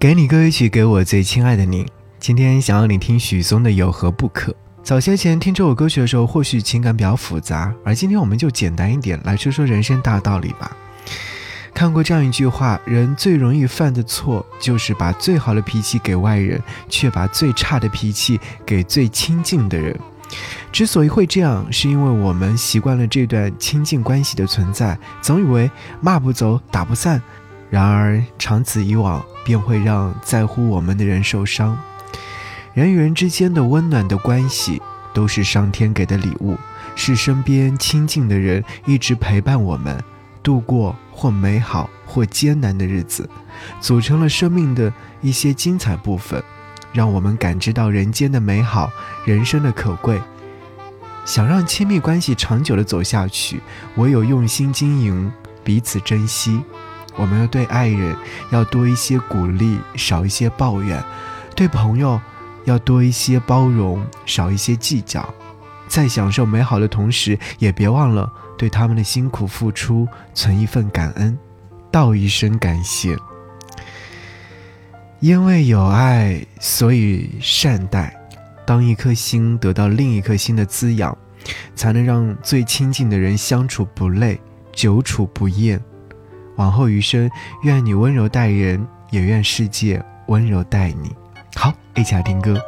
给你歌曲，给我最亲爱的你。今天想要你听许嵩的《有何不可》。早些前听这首歌曲的时候，或许情感比较复杂，而今天我们就简单一点，来说说人生大道理吧。看过这样一句话：人最容易犯的错，就是把最好的脾气给外人，却把最差的脾气给最亲近的人。之所以会这样，是因为我们习惯了这段亲近关系的存在，总以为骂不走，打不散。然而长此以往，便会让在乎我们的人受伤。人与人之间的温暖的关系，都是上天给的礼物，是身边亲近的人一直陪伴我们度过或美好或艰难的日子，组成了生命的一些精彩部分，让我们感知到人间的美好，人生的可贵。想让亲密关系长久的走下去，唯有用心经营，彼此珍惜。我们要对爱人要多一些鼓励，少一些抱怨；对朋友要多一些包容，少一些计较。在享受美好的同时，也别忘了对他们的辛苦付出存一份感恩，道一声感谢。因为有爱，所以善待。当一颗心得到另一颗心的滋养，才能让最亲近的人相处不累，久处不厌。往后余生，愿你温柔待人，也愿世界温柔待你。好，一起来听歌。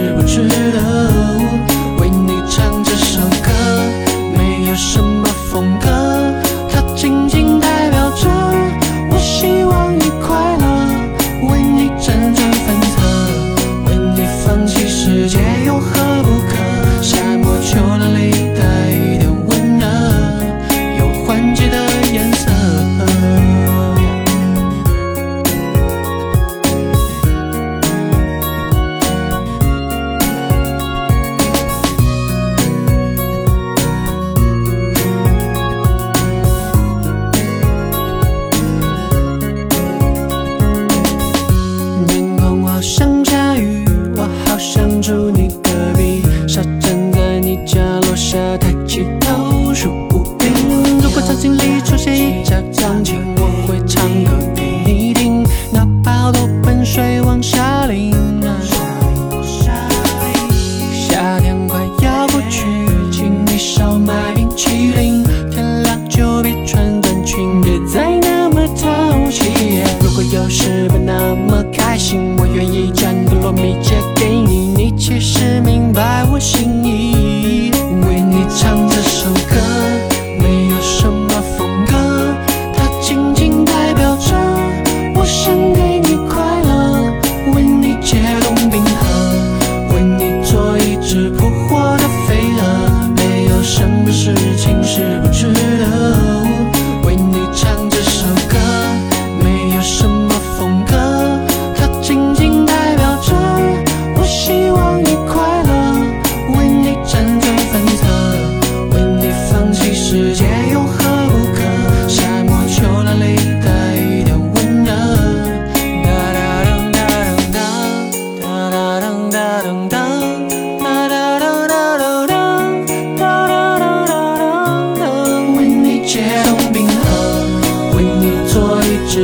值不值得为你唱这首歌没有什么风格。谁家将军？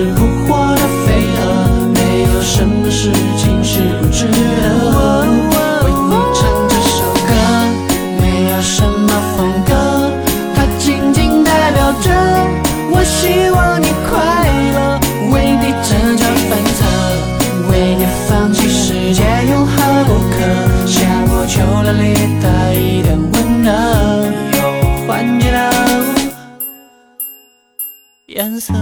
扑火的飞蛾没有什么事情是不值得为你唱这首歌没有什么风格它仅仅代表着我希望你快乐为你为你放弃世界何不可秋凉里一点温有的颜色